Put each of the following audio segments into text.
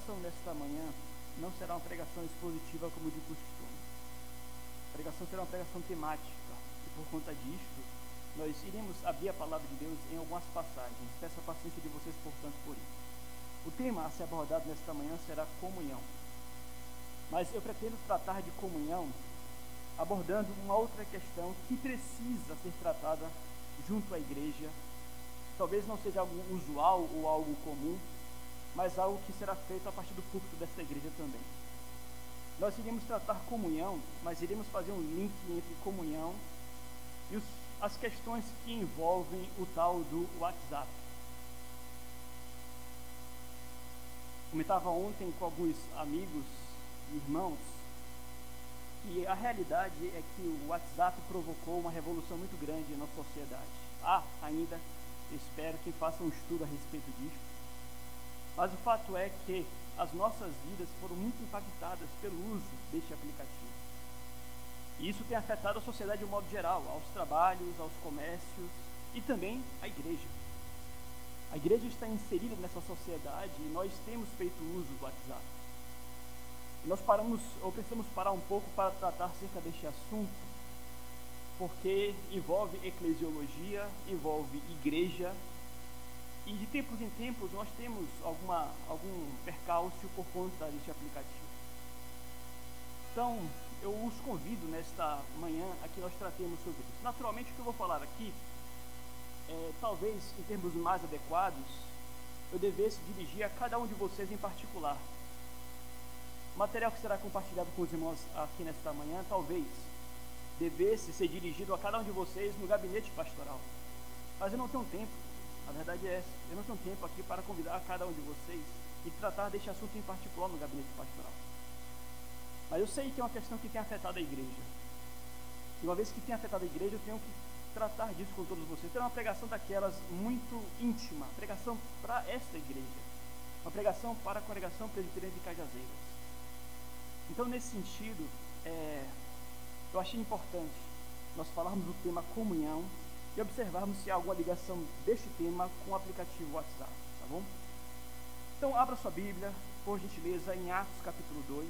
pregação nesta manhã não será uma pregação expositiva como de costume. A pregação será uma pregação temática. E por conta disto, nós iremos abrir a palavra de Deus em algumas passagens. Peço a paciência de vocês, portanto, por isso. O tema a ser abordado nesta manhã será comunhão. Mas eu pretendo tratar de comunhão abordando uma outra questão que precisa ser tratada junto à igreja. Talvez não seja algo usual ou algo comum, mas algo que será feito a partir do púlpito desta igreja também. Nós iremos tratar comunhão, mas iremos fazer um link entre comunhão e os, as questões que envolvem o tal do WhatsApp. Comentava ontem com alguns amigos e irmãos que a realidade é que o WhatsApp provocou uma revolução muito grande na sociedade. Há ainda, espero que faça um estudo a respeito disso. Mas o fato é que as nossas vidas foram muito impactadas pelo uso deste aplicativo. E isso tem afetado a sociedade de um modo geral, aos trabalhos, aos comércios e também à igreja. A igreja está inserida nessa sociedade e nós temos feito uso do WhatsApp. E nós paramos, ou precisamos parar um pouco para tratar acerca deste assunto, porque envolve eclesiologia, envolve igreja, e de tempos em tempos nós temos alguma, algum percalço por conta deste aplicativo. Então, eu os convido nesta manhã a que nós tratemos sobre isso. Naturalmente, o que eu vou falar aqui, é, talvez em termos mais adequados, eu devesse dirigir a cada um de vocês em particular. O material que será compartilhado com os irmãos aqui nesta manhã, talvez devesse ser dirigido a cada um de vocês no gabinete pastoral. Mas eu não tenho tempo. A verdade é essa. Eu não tenho tempo aqui para convidar cada um de vocês e tratar deste assunto em particular no gabinete pastoral. Mas eu sei que é uma questão que tem afetado a igreja. E uma vez que tem afetado a igreja, eu tenho que tratar disso com todos vocês. Tem uma pregação daquelas muito íntima, pregação para esta igreja. Uma pregação para a congregação presbiteriana de Cajazeiras. Então, nesse sentido, é, eu achei importante nós falarmos do tema comunhão e observarmos se há alguma ligação deste tema com o aplicativo WhatsApp, tá bom? Então, abra sua Bíblia, por gentileza, em Atos capítulo 2.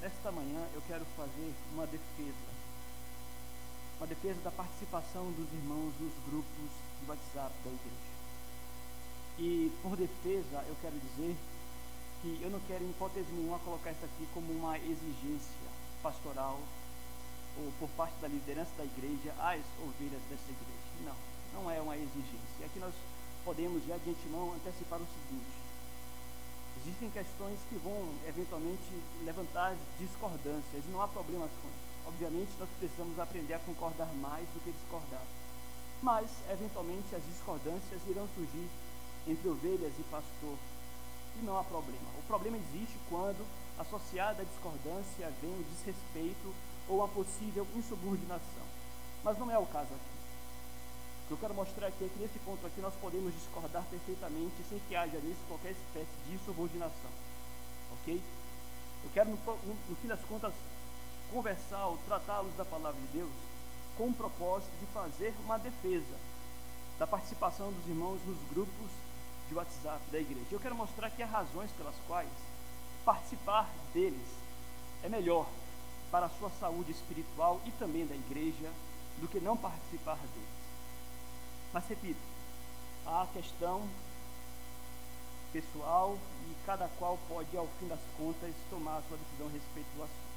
Nesta manhã eu quero fazer uma defesa. Uma defesa da participação dos irmãos nos grupos de WhatsApp da igreja. E por defesa eu quero dizer que eu não quero em hipótese nenhuma colocar isso aqui como uma exigência pastoral ou por parte da liderança da igreja às ovelhas dessa igreja. Não, não é uma exigência. E aqui nós podemos já de antemão antecipar o seguinte: existem questões que vão eventualmente levantar discordâncias e não há problemas com isso. Obviamente nós precisamos aprender a concordar mais do que discordar. Mas, eventualmente, as discordâncias irão surgir entre ovelhas e pastor e não há problema. O problema existe quando, associada à discordância, vem o desrespeito ou a possível insubordinação. Mas não é o caso aqui. O que eu quero mostrar aqui é que nesse ponto aqui nós podemos discordar perfeitamente sem que haja nisso qualquer espécie de insubordinação. Ok? Eu quero, no, no, no fim das contas, conversar ou tratá-los da palavra de Deus com o propósito de fazer uma defesa da participação dos irmãos nos grupos de WhatsApp da igreja. Eu quero mostrar aqui as razões pelas quais participar deles é melhor para a sua saúde espiritual e também da igreja do que não participar deles. Mas repito, a questão pessoal e cada qual pode, ao fim das contas, tomar a sua decisão a respeito do assunto.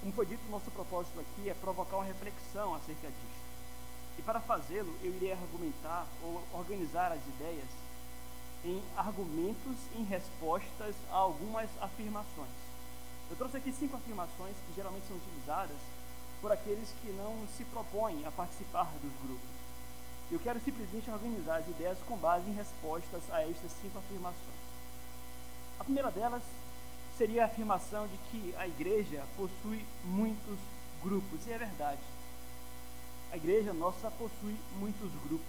Como foi dito, nosso propósito aqui é provocar uma reflexão acerca disso. E para fazê-lo, eu irei argumentar ou organizar as ideias em argumentos em respostas a algumas afirmações. Eu trouxe aqui cinco afirmações que geralmente são utilizadas por aqueles que não se propõem a participar dos grupos. Eu quero simplesmente organizar as ideias com base em respostas a estas cinco afirmações. A primeira delas seria a afirmação de que a igreja possui muitos grupos, e é verdade. A igreja nossa possui muitos grupos.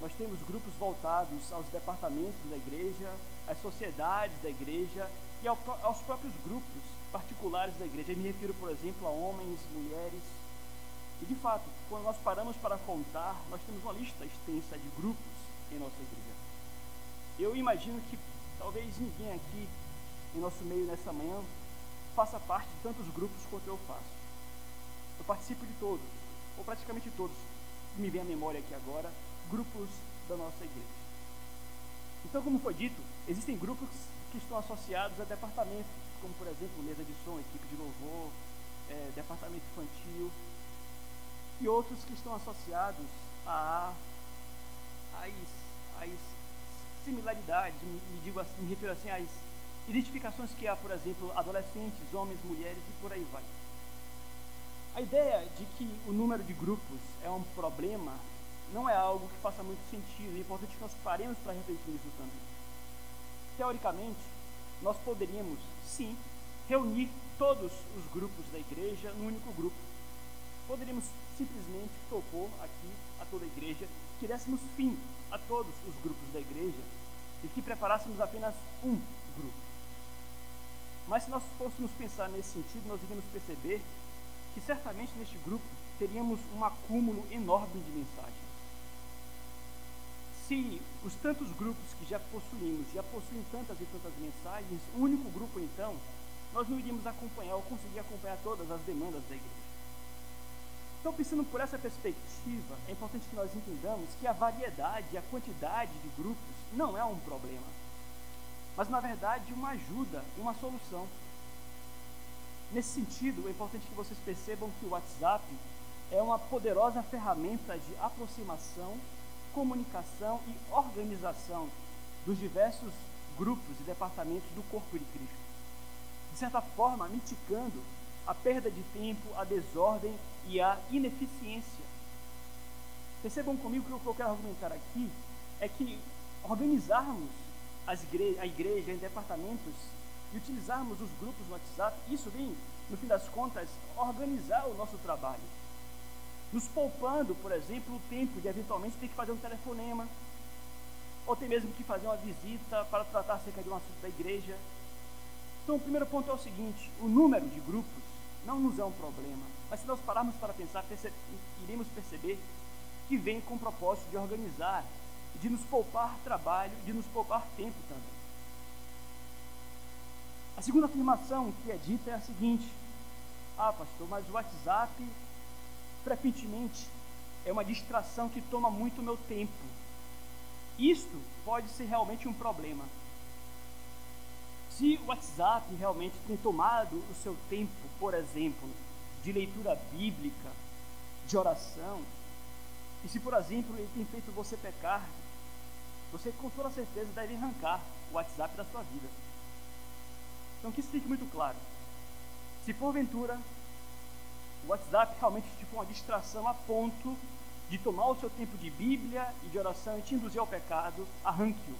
Nós temos grupos voltados aos departamentos da igreja, às sociedades da igreja e aos próprios grupos particulares da igreja. Eu me refiro, por exemplo, a homens, mulheres. E de fato, quando nós paramos para contar, nós temos uma lista extensa de grupos em nossa igreja. Eu imagino que talvez ninguém aqui em nosso meio nessa manhã faça parte de tantos grupos quanto eu faço. Eu participo de todos, ou praticamente todos, que me vem à memória aqui agora, grupos da nossa igreja. Então, como foi dito, existem grupos que estão associados a departamentos, como por exemplo mesa de som, equipe de louvor, é, departamento infantil, e outros que estão associados a as, as similaridades, me, digo assim, me refiro assim às identificações que há, por exemplo, adolescentes, homens, mulheres e por aí vai. A ideia de que o número de grupos é um problema não é algo que faça muito sentido. É importante que nós paremos para refletir nisso também. Teoricamente, nós poderíamos, sim, reunir todos os grupos da igreja num único grupo. Poderíamos simplesmente propor aqui a toda a igreja que dessemos fim a todos os grupos da igreja e que preparássemos apenas um grupo. Mas se nós fôssemos pensar nesse sentido, nós iríamos perceber que certamente neste grupo teríamos um acúmulo enorme de mensagens. Se os tantos grupos que já possuímos já possuem tantas e tantas mensagens, um único grupo então, nós não iríamos acompanhar ou conseguir acompanhar todas as demandas da igreja. Então, pensando por essa perspectiva, é importante que nós entendamos que a variedade a quantidade de grupos não é um problema, mas na verdade uma ajuda, uma solução. Nesse sentido, é importante que vocês percebam que o WhatsApp é uma poderosa ferramenta de aproximação, comunicação e organização dos diversos grupos e departamentos do corpo de Cristo. De certa forma, mitigando a perda de tempo, a desordem e a ineficiência. Percebam comigo que o que eu quero argumentar aqui é que organizarmos igre a igreja em departamentos e utilizarmos os grupos no WhatsApp, isso vem, no fim das contas, organizar o nosso trabalho. Nos poupando, por exemplo, o tempo de eventualmente ter que fazer um telefonema, ou ter mesmo que fazer uma visita para tratar acerca de um assunto da igreja. Então, o primeiro ponto é o seguinte: o número de grupos não nos é um problema. Mas se nós pararmos para pensar, perce iremos perceber que vem com o propósito de organizar, de nos poupar trabalho, de nos poupar tempo também. A segunda afirmação que é dita é a seguinte: Ah, pastor, mas o WhatsApp frequentemente é uma distração que toma muito meu tempo. Isto pode ser realmente um problema. Se o WhatsApp realmente tem tomado o seu tempo, por exemplo, de leitura bíblica, de oração, e se, por exemplo, ele tem feito você pecar, você com toda certeza deve arrancar o WhatsApp da sua vida. Então que isso fique muito claro. Se porventura o WhatsApp realmente te for uma distração a ponto de tomar o seu tempo de Bíblia e de oração e te induzir ao pecado, arranque-o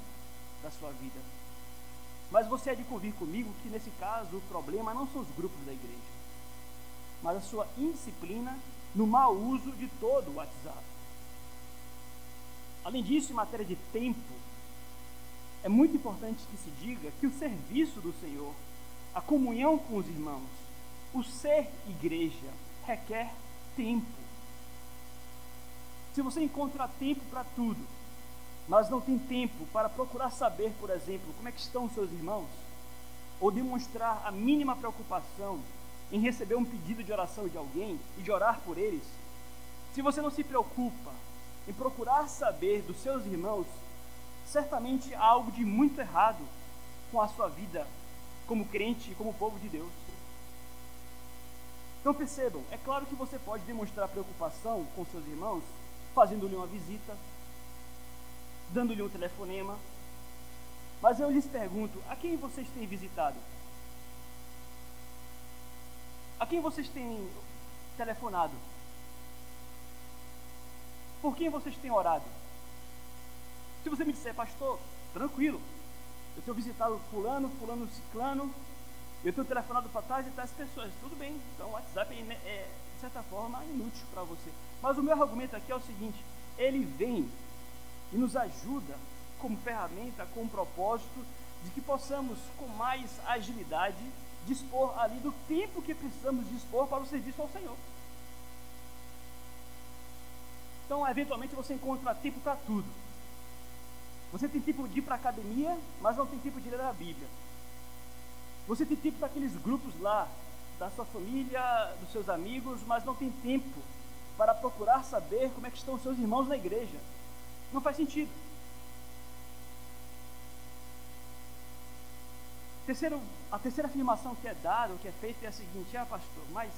da sua vida. Mas você é de convir comigo que nesse caso o problema não são os grupos da igreja, mas a sua indisciplina no mau uso de todo o WhatsApp. Além disso, em matéria de tempo, é muito importante que se diga que o serviço do Senhor, a comunhão com os irmãos, o ser igreja, requer tempo. Se você encontra tempo para tudo, mas não tem tempo para procurar saber, por exemplo, como é que estão os seus irmãos, ou demonstrar a mínima preocupação em receber um pedido de oração de alguém e de orar por eles, se você não se preocupa em procurar saber dos seus irmãos, certamente há algo de muito errado com a sua vida como crente e como povo de Deus. Então percebam, é claro que você pode demonstrar preocupação com seus irmãos fazendo-lhe uma visita, dando-lhe um telefonema. Mas eu lhes pergunto: a quem vocês têm visitado? A quem vocês têm telefonado? Por quem vocês têm orado? Se você me disser, pastor, tranquilo, eu tenho visitado fulano, fulano, ciclano, eu tenho telefonado para trás e tais pessoas, tudo bem, então o WhatsApp é, é de certa forma inútil para você. Mas o meu argumento aqui é o seguinte, ele vem e nos ajuda como ferramenta, com propósito de que possamos, com mais agilidade, dispor ali do tempo que precisamos dispor para o serviço ao Senhor. Então, eventualmente, você encontra tempo para tudo. Você tem tempo de ir para a academia, mas não tem tempo de ler a Bíblia. Você tem tempo para aqueles grupos lá, da sua família, dos seus amigos, mas não tem tempo para procurar saber como é que estão os seus irmãos na igreja. Não faz sentido. Terceiro, a terceira afirmação que é dada, que é feita, é a seguinte: Ah, pastor, mas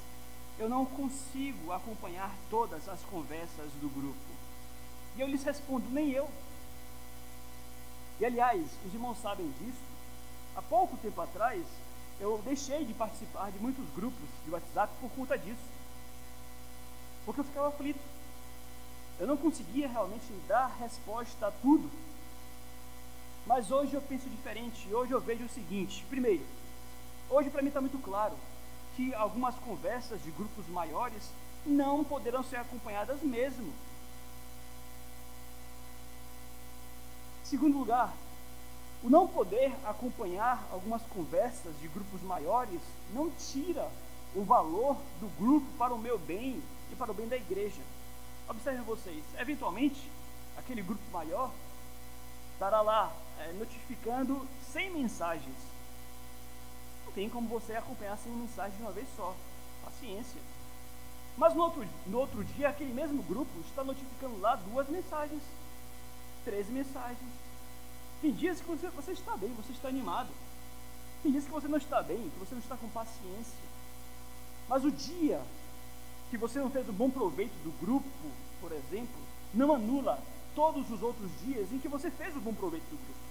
eu não consigo acompanhar todas as conversas do grupo. E eu lhes respondo: nem eu. E aliás, os irmãos sabem disso. Há pouco tempo atrás, eu deixei de participar de muitos grupos de WhatsApp por conta disso. Porque eu ficava aflito. Eu não conseguia realmente dar resposta a tudo. Mas hoje eu penso diferente. Hoje eu vejo o seguinte: primeiro, hoje para mim está muito claro que algumas conversas de grupos maiores não poderão ser acompanhadas mesmo. Segundo lugar, o não poder acompanhar algumas conversas de grupos maiores não tira o valor do grupo para o meu bem e para o bem da igreja. Observem vocês, eventualmente, aquele grupo maior estará lá é, notificando 100 mensagens. Não tem como você acompanhar 100 mensagens de uma vez só. Paciência. Mas no outro, no outro dia, aquele mesmo grupo está notificando lá duas mensagens, três mensagens, tem dias que você, você está bem, você está animado. Tem dias que você não está bem, que você não está com paciência. Mas o dia que você não fez o bom proveito do grupo, por exemplo, não anula todos os outros dias em que você fez o bom proveito do grupo.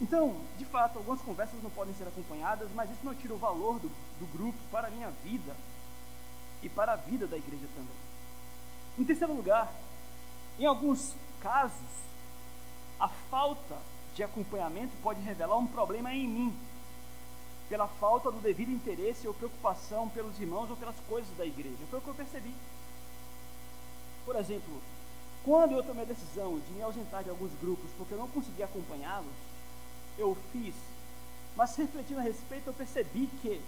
Então, de fato, algumas conversas não podem ser acompanhadas, mas isso não tira o valor do, do grupo para a minha vida e para a vida da igreja também. Em terceiro lugar, em alguns casos, a falta de acompanhamento pode revelar um problema em mim, pela falta do devido interesse ou preocupação pelos irmãos ou pelas coisas da igreja. Foi o que eu percebi. Por exemplo, quando eu tomei a decisão de me ausentar de alguns grupos porque eu não conseguia acompanhá-los, eu fiz. Mas refletindo a respeito, eu percebi que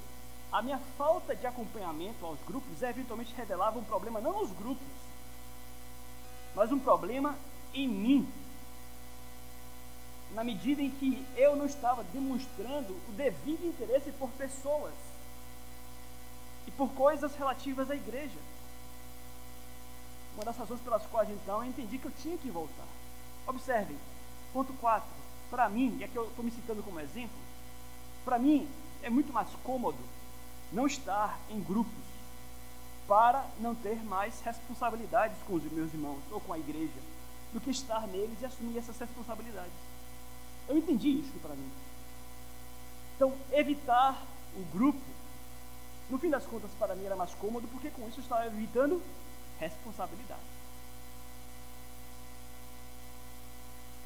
a minha falta de acompanhamento aos grupos eventualmente revelava um problema não nos grupos, mas um problema em mim. Na medida em que eu não estava demonstrando o devido interesse por pessoas e por coisas relativas à igreja. Uma das razões pelas quais então eu entendi que eu tinha que voltar. Observem, ponto 4. Para mim, e aqui eu estou me citando como exemplo, para mim é muito mais cômodo não estar em grupos para não ter mais responsabilidades com os meus irmãos ou com a igreja, do que estar neles e assumir essas responsabilidades. Eu entendi isso para mim. Então, evitar o grupo, no fim das contas, para mim era mais cômodo, porque com isso eu estava evitando responsabilidade.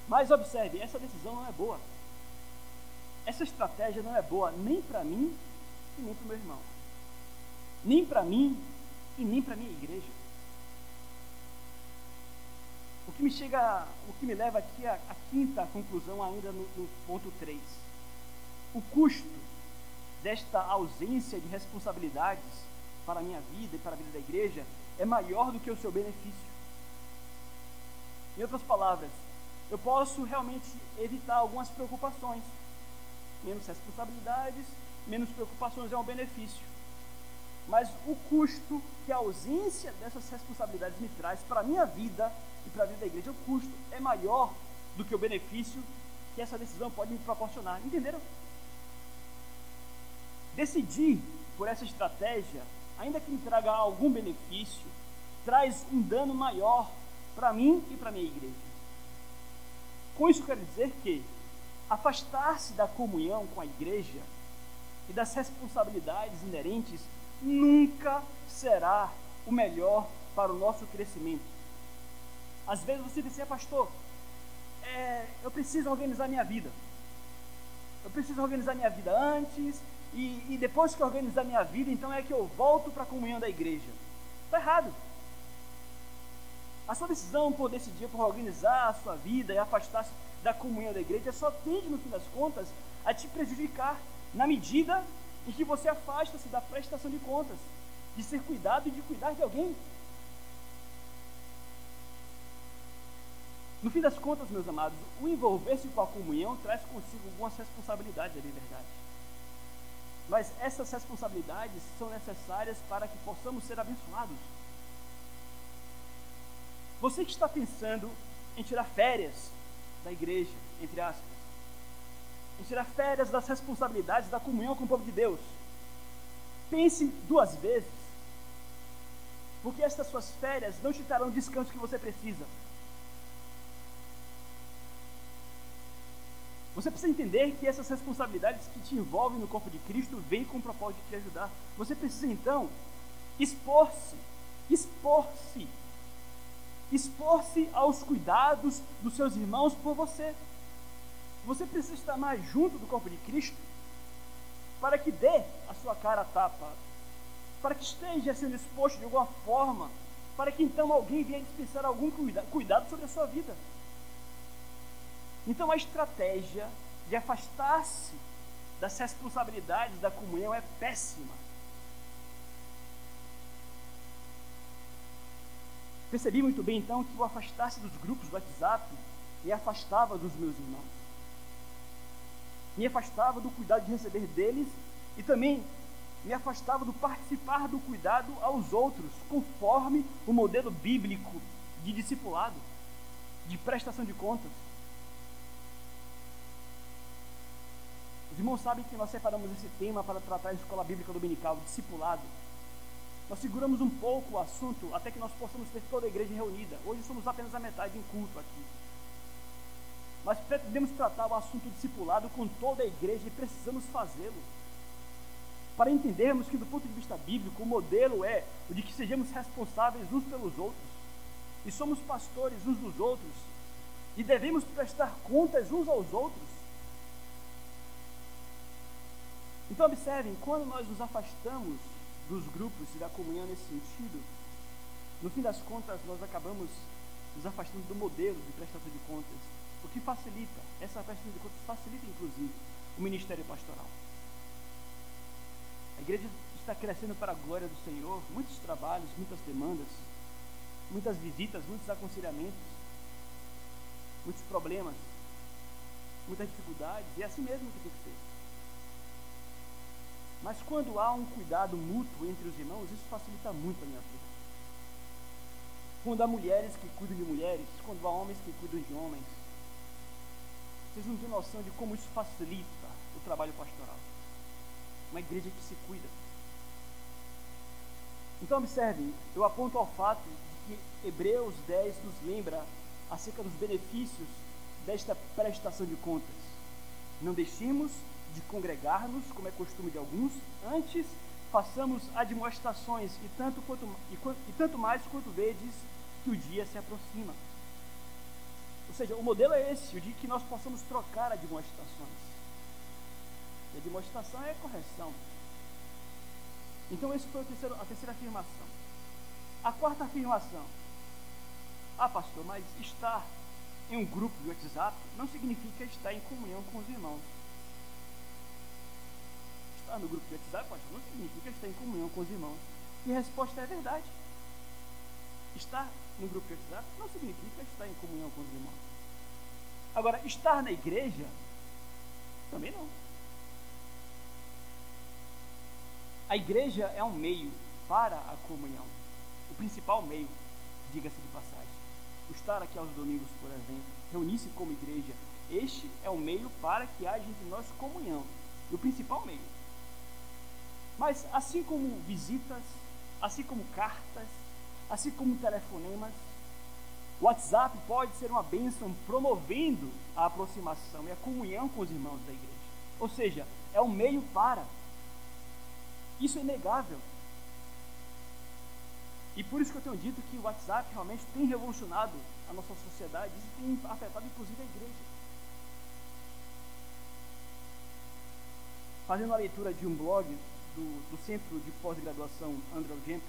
Mas observe, essa decisão não é boa. Essa estratégia não é boa nem para mim e nem para o meu irmão. Nem para mim e nem para a minha igreja. O que me chega, o que me leva aqui à, à quinta conclusão, ainda no, no ponto 3. O custo desta ausência de responsabilidades para a minha vida e para a vida da igreja é maior do que o seu benefício. Em outras palavras, eu posso realmente evitar algumas preocupações. Menos responsabilidades, menos preocupações é um benefício. Mas o custo que a ausência dessas responsabilidades me traz para a minha vida e para a vida da igreja, o custo é maior do que o benefício que essa decisão pode me proporcionar. Entenderam? Decidir por essa estratégia, ainda que me traga algum benefício, traz um dano maior para mim e para a minha igreja. Com isso, quero dizer que afastar-se da comunhão com a igreja e das responsabilidades inerentes nunca será o melhor para o nosso crescimento. Às vezes você diz assim, pastor, é, eu preciso organizar minha vida. Eu preciso organizar minha vida antes, e, e depois que eu organizar minha vida, então é que eu volto para a comunhão da igreja. Está errado. A sua decisão por decidir, por organizar a sua vida e afastar-se da comunhão da igreja só tende, no fim das contas, a te prejudicar na medida em que você afasta-se da prestação de contas, de ser cuidado e de cuidar de alguém. No fim das contas, meus amados, o envolver-se com a comunhão traz consigo algumas responsabilidades, é verdade. Mas essas responsabilidades são necessárias para que possamos ser abençoados. Você que está pensando em tirar férias da igreja, entre aspas, em tirar férias das responsabilidades da comunhão com o povo de Deus, pense duas vezes, porque estas suas férias não te trarão o descanso que você precisa. Você precisa entender que essas responsabilidades que te envolvem no corpo de Cristo vêm com o propósito de te ajudar. Você precisa então expor-se, expor-se, expor-se aos cuidados dos seus irmãos por você. Você precisa estar mais junto do corpo de Cristo para que dê a sua cara a tapa, para que esteja sendo exposto de alguma forma, para que então alguém venha dispensar algum cuidado sobre a sua vida. Então a estratégia de afastar-se das responsabilidades da comunhão é péssima. Percebi muito bem então que o afastar-se dos grupos do WhatsApp me afastava dos meus irmãos. Me afastava do cuidado de receber deles e também me afastava do participar do cuidado aos outros, conforme o modelo bíblico de discipulado, de prestação de contas. Os irmãos sabem que nós separamos esse tema para tratar a escola bíblica dominical, discipulado. Nós seguramos um pouco o assunto até que nós possamos ter toda a igreja reunida. Hoje somos apenas a metade em culto aqui. Mas pretendemos tratar o assunto discipulado com toda a igreja e precisamos fazê-lo. Para entendermos que, do ponto de vista bíblico, o modelo é o de que sejamos responsáveis uns pelos outros. E somos pastores uns dos outros. E devemos prestar contas uns aos outros. Então, observem, quando nós nos afastamos dos grupos e da comunhão nesse sentido, no fim das contas, nós acabamos nos afastando do modelo de prestação de contas, o que facilita, essa prestação de contas facilita, inclusive, o ministério pastoral. A igreja está crescendo para a glória do Senhor, muitos trabalhos, muitas demandas, muitas visitas, muitos aconselhamentos, muitos problemas, muitas dificuldades, e é assim mesmo que tem que ser. Mas quando há um cuidado mútuo entre os irmãos, isso facilita muito a minha vida. Quando há mulheres que cuidam de mulheres, quando há homens que cuidam de homens, vocês não têm noção de como isso facilita o trabalho pastoral. Uma igreja que se cuida. Então, observem, eu aponto ao fato de que Hebreus 10 nos lembra acerca dos benefícios desta prestação de contas. Não deixemos de congregar-nos, como é costume de alguns, antes façamos admoestações, e tanto, quanto, e, e tanto mais quanto vedes que o dia se aproxima. Ou seja, o modelo é esse, o de que nós possamos trocar admoestações. E a admoestação é correção. Então, essa foi a terceira, a terceira afirmação. A quarta afirmação. Ah, pastor, mas estar em um grupo de WhatsApp não significa estar em comunhão com os irmãos estar no grupo de WhatsApp, pastor, não significa estar em comunhão com os irmãos. E a resposta é verdade. Estar no grupo WhatsApp não significa estar em comunhão com os irmãos. Agora, estar na igreja também não. A igreja é um meio para a comunhão. O principal meio, diga-se de passagem. O estar aqui aos domingos, por exemplo, reunir-se como igreja, este é o meio para que haja entre nós comunhão. E o principal meio. Mas assim como visitas, assim como cartas, assim como telefonemas, WhatsApp pode ser uma bênção promovendo a aproximação e a comunhão com os irmãos da igreja. Ou seja, é um meio para. Isso é inegável. E por isso que eu tenho dito que o WhatsApp realmente tem revolucionado a nossa sociedade e tem afetado inclusive a igreja. Fazendo a leitura de um blog do, do Centro de Pós-Graduação Andrew Gemp,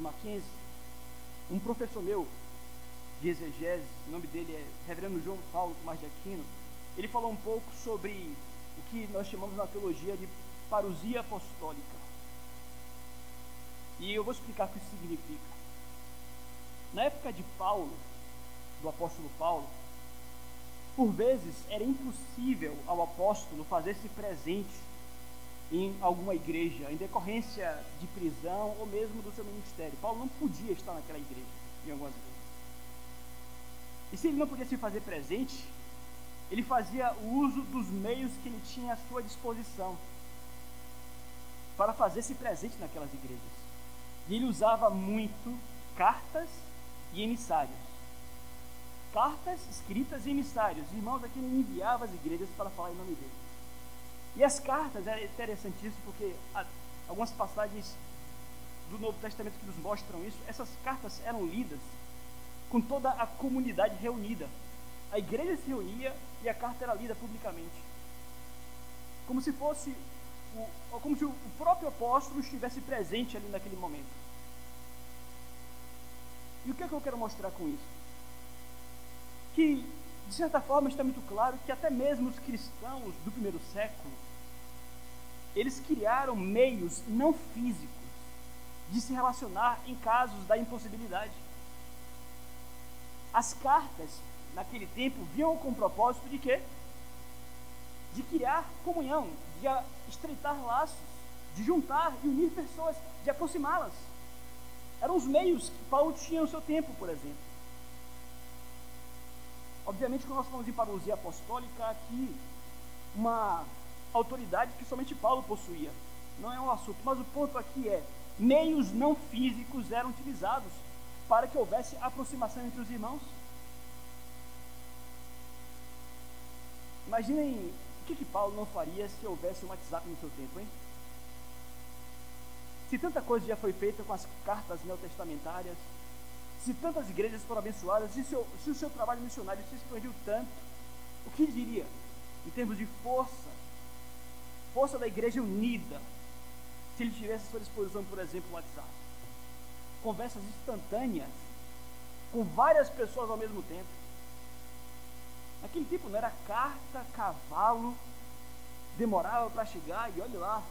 do Mackenzie, um professor meu de exegese, o nome dele é Reverendo João Paulo Tomás de Aquino, ele falou um pouco sobre o que nós chamamos na teologia de parousia apostólica. E eu vou explicar o que isso significa. Na época de Paulo, do apóstolo Paulo, por vezes era impossível ao apóstolo fazer-se presente em alguma igreja, em decorrência de prisão ou mesmo do seu ministério. Paulo não podia estar naquela igreja, em algumas vezes. E se ele não podia se fazer presente, ele fazia uso dos meios que ele tinha à sua disposição para fazer-se presente naquelas igrejas. E ele usava muito cartas e emissários. Cartas escritas e emissários. Irmãos aqui ele enviava as igrejas para falar em nome dele. E as cartas é interessantíssimo porque algumas passagens do Novo Testamento que nos mostram isso, essas cartas eram lidas com toda a comunidade reunida. A igreja se reunia e a carta era lida publicamente. Como se fosse o, como se o próprio apóstolo estivesse presente ali naquele momento. E o que é que eu quero mostrar com isso? Que, de certa forma, está muito claro que até mesmo os cristãos do primeiro século, eles criaram meios não físicos de se relacionar em casos da impossibilidade. As cartas, naquele tempo, vinham com o propósito de quê? De criar comunhão, de estreitar laços, de juntar e unir pessoas, de aproximá-las. Eram os meios que Paulo tinha no seu tempo, por exemplo. Obviamente, quando nós falamos em parousia apostólica, aqui uma autoridade que somente Paulo possuía. Não é um assunto, mas o ponto aqui é: meios não físicos eram utilizados para que houvesse aproximação entre os irmãos. Imaginem o que, que Paulo não faria se houvesse um WhatsApp no seu tempo, hein? Se tanta coisa já foi feita com as cartas neotestamentárias, se tantas igrejas foram abençoadas, se, seu, se o seu trabalho missionário se expandiu tanto, o que diria em termos de força, força da igreja unida, se ele tivesse à sua disposição, por exemplo, o WhatsApp? conversas instantâneas com várias pessoas ao mesmo tempo. Naquele tempo não era carta, cavalo, demorava para chegar e olhe lá,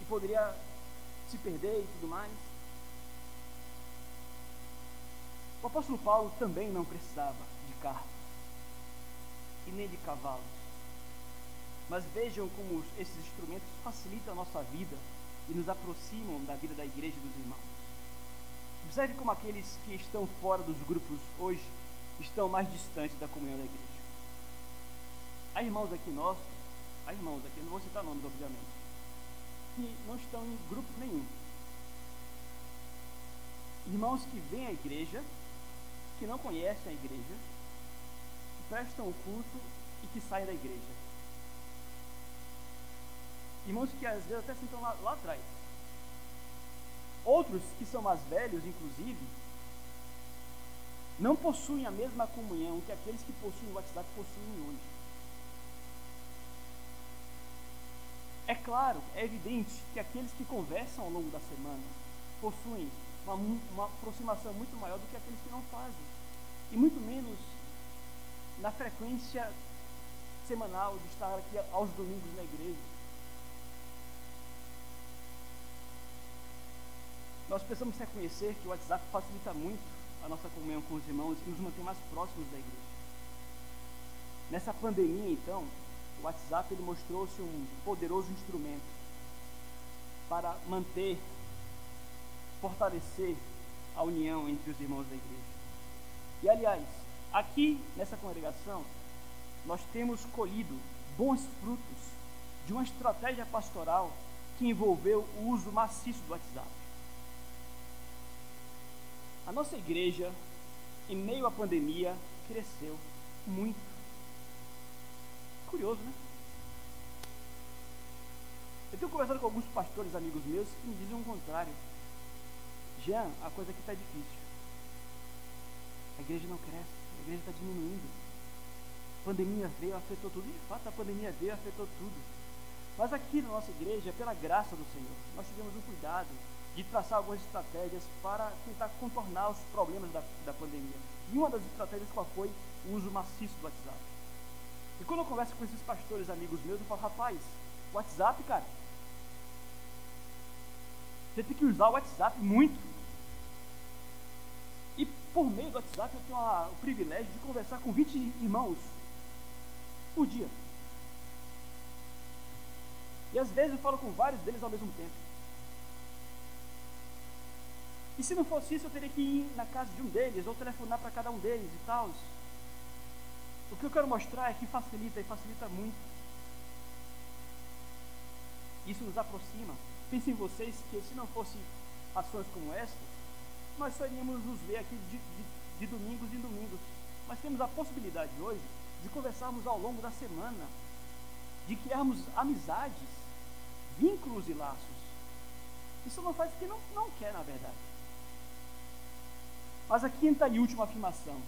e poderia se perder e tudo mais. O apóstolo Paulo também não precisava de cartas e nem de cavalos. Mas vejam como esses instrumentos facilitam a nossa vida e nos aproximam da vida da igreja dos irmãos. Observe como aqueles que estão fora dos grupos hoje estão mais distantes da comunhão da igreja. Há irmãos aqui nossos, há irmãos aqui, não vou citar nomes, obviamente, que não estão em grupo nenhum. Irmãos que vêm à igreja, que não conhecem a igreja, que prestam o culto e que saem da igreja. Irmãos que às vezes até sentam lá, lá atrás Outros que são mais velhos, inclusive, não possuem a mesma comunhão que aqueles que possuem o WhatsApp possuem hoje. É claro, é evidente que aqueles que conversam ao longo da semana possuem uma, uma aproximação muito maior do que aqueles que não fazem. E muito menos na frequência semanal de estar aqui aos domingos na igreja. Nós precisamos reconhecer que o WhatsApp facilita muito a nossa comunhão com os irmãos e nos mantém mais próximos da igreja. Nessa pandemia, então, o WhatsApp ele mostrou-se um poderoso instrumento para manter, fortalecer a união entre os irmãos da igreja. E aliás, aqui nessa congregação, nós temos colhido bons frutos de uma estratégia pastoral que envolveu o uso maciço do WhatsApp. A nossa igreja, em meio à pandemia, cresceu muito. Curioso, né? Eu tenho conversado com alguns pastores amigos meus que me dizem o contrário. Jean, a coisa aqui está difícil. A igreja não cresce, a igreja está diminuindo. A pandemia veio, afetou tudo. De fato, a pandemia veio, afetou tudo. Mas aqui na nossa igreja, pela graça do Senhor, nós tivemos um cuidado de traçar algumas estratégias para tentar contornar os problemas da, da pandemia. E uma das estratégias qual foi o uso maciço do WhatsApp. E quando eu converso com esses pastores amigos meus, eu falo, rapaz, WhatsApp, cara, você tem que usar o WhatsApp muito. E por meio do WhatsApp eu tenho a, o privilégio de conversar com 20 irmãos por dia. E às vezes eu falo com vários deles ao mesmo tempo. E se não fosse isso, eu teria que ir na casa de um deles, ou telefonar para cada um deles e tal. O que eu quero mostrar é que facilita e facilita muito. Isso nos aproxima. Pensem vocês que se não fosse ações como esta, nós só iríamos nos ver aqui de, de, de domingos em domingos. Mas temos a possibilidade hoje de conversarmos ao longo da semana, de criarmos amizades, vínculos e laços. Isso não faz o que não, não quer, na verdade. Mas a quinta e última afirmação,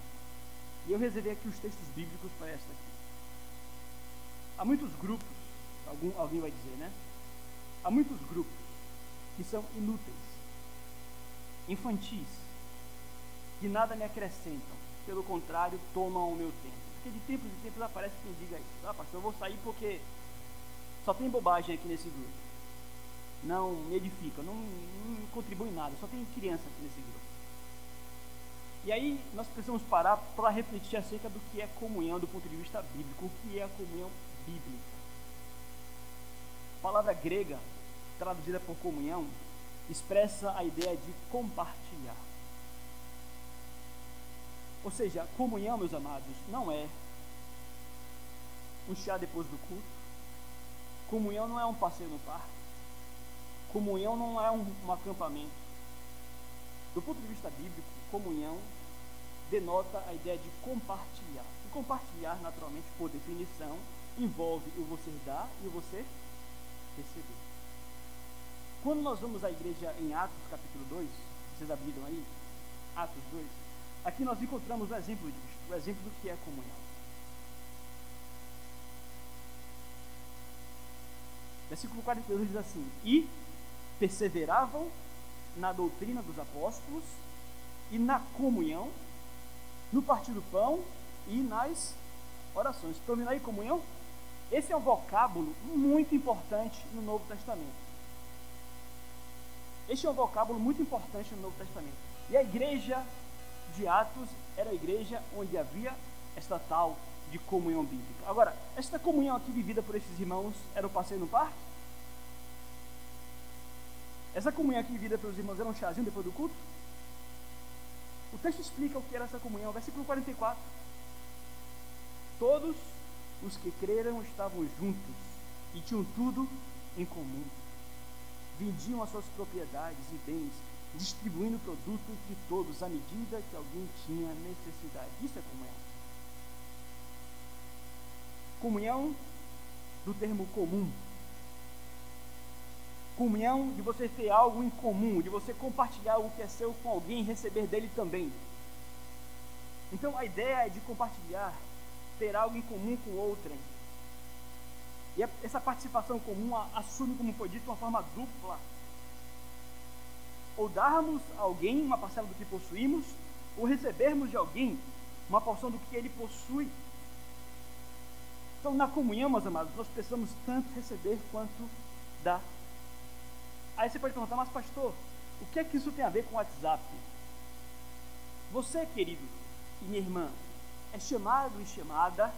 e eu reservei aqui os textos bíblicos para esta aqui. Há muitos grupos, algum, alguém vai dizer, né? Há muitos grupos que são inúteis, infantis, que nada me acrescentam, pelo contrário, tomam o meu tempo. Porque de tempos em tempos aparece quem diga isso. Ah, pastor, eu vou sair porque só tem bobagem aqui nesse grupo. Não me edifica, não, não contribui em nada, só tem criança aqui nesse grupo. E aí nós precisamos parar para refletir acerca do que é comunhão do ponto de vista bíblico. O que é a comunhão bíblica? A palavra grega, traduzida por comunhão, expressa a ideia de compartilhar. Ou seja, comunhão, meus amados, não é um chá depois do culto. Comunhão não é um passeio no parque. Comunhão não é um, um acampamento. Do ponto de vista bíblico, comunhão denota a ideia de compartilhar. E compartilhar, naturalmente, por definição, envolve o você dar e o você receber. Quando nós vamos à igreja em Atos, capítulo 2, vocês abriram aí? Atos 2. Aqui nós encontramos o exemplo disso, o exemplo do que é comunhão. Versículo 42 diz assim: E perseveravam na doutrina dos apóstolos e na comunhão, no partir do pão e nas orações. Vendo aí comunhão? Esse é um vocábulo muito importante no Novo Testamento. Este é um vocábulo muito importante no Novo Testamento. E a igreja de Atos era a igreja onde havia esta tal de comunhão bíblica. Agora, esta comunhão aqui vivida por esses irmãos era o passeio no parque? Essa comunhão aqui vivida pelos irmãos era um chazinho depois do culto? O texto explica o que era essa comunhão, versículo 44. Todos os que creram estavam juntos e tinham tudo em comum. Vendiam as suas propriedades e bens distribuindo o produto entre todos à medida que alguém tinha necessidade. Isso é comunhão. Comunhão do termo comum. Comunhão de você ter algo em comum, de você compartilhar o que é seu com alguém e receber dele também. Então a ideia é de compartilhar, ter algo em comum com outrem. E essa participação comum assume, como foi dito, uma forma dupla ou darmos a alguém uma parcela do que possuímos, ou recebermos de alguém uma porção do que ele possui. Então, na comunhão, meus amados, nós precisamos tanto receber quanto dar. Aí você pode perguntar, mas pastor, o que é que isso tem a ver com o WhatsApp? Você, querido e minha irmã, é chamado e chamada